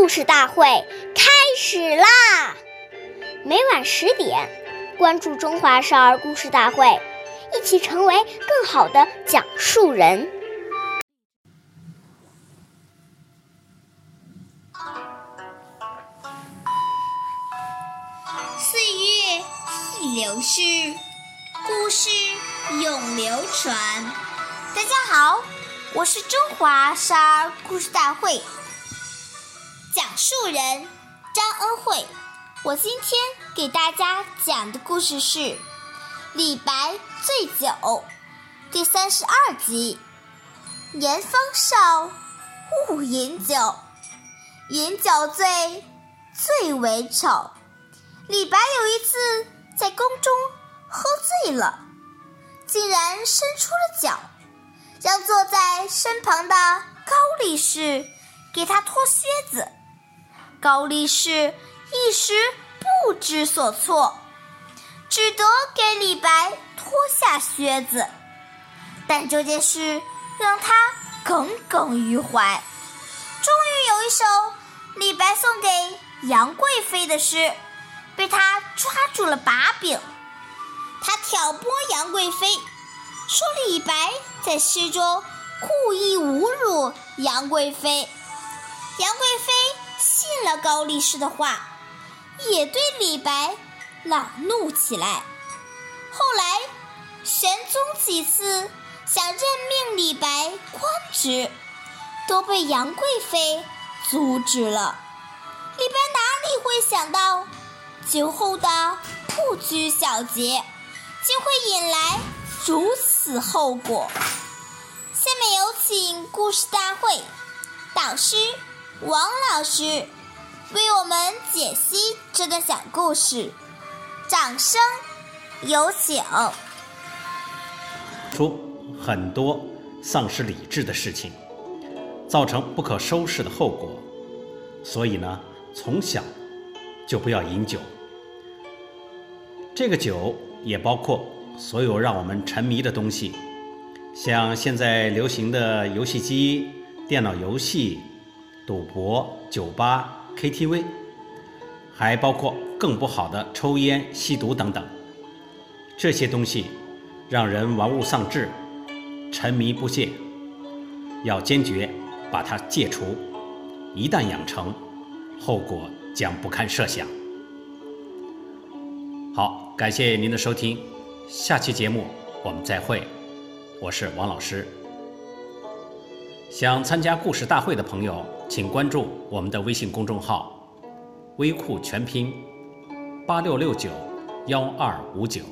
故事大会开始啦！每晚十点，关注《中华少儿故事大会》，一起成为更好的讲述人。岁月易流逝，故事永流传。大家好，我是中华少儿故事大会讲述人张恩惠。我今天给大家讲的故事是《李白醉酒》第三十二集。年方少，勿饮酒，饮酒醉，最为丑。李白有一次在宫中喝醉了，竟然伸出了脚，让坐在身旁的高力士给他脱靴子。高力士一时不知所措，只得给李白脱下靴子。但这件事让他耿耿于怀。终于有一首李白送给杨贵妃的诗。被他抓住了把柄，他挑拨杨贵妃，说李白在诗中故意侮辱杨贵妃。杨贵妃信了高力士的话，也对李白恼怒起来。后来玄宗几次想任命李白官职，都被杨贵妃阻止了。李白哪里会想到？酒后的不拘小节，竟会引来如此后果。下面有请故事大会导师王老师为我们解析这段小故事，掌声有请。出很多丧失理智的事情，造成不可收拾的后果，所以呢，从小就不要饮酒。这个酒也包括所有让我们沉迷的东西，像现在流行的游戏机、电脑游戏、赌博、酒吧、KTV，还包括更不好的抽烟、吸毒等等。这些东西让人玩物丧志，沉迷不懈，要坚决把它戒除。一旦养成，后果将不堪设想。好，感谢您的收听，下期节目我们再会，我是王老师。想参加故事大会的朋友，请关注我们的微信公众号“微库全拼八六六九幺二五九”。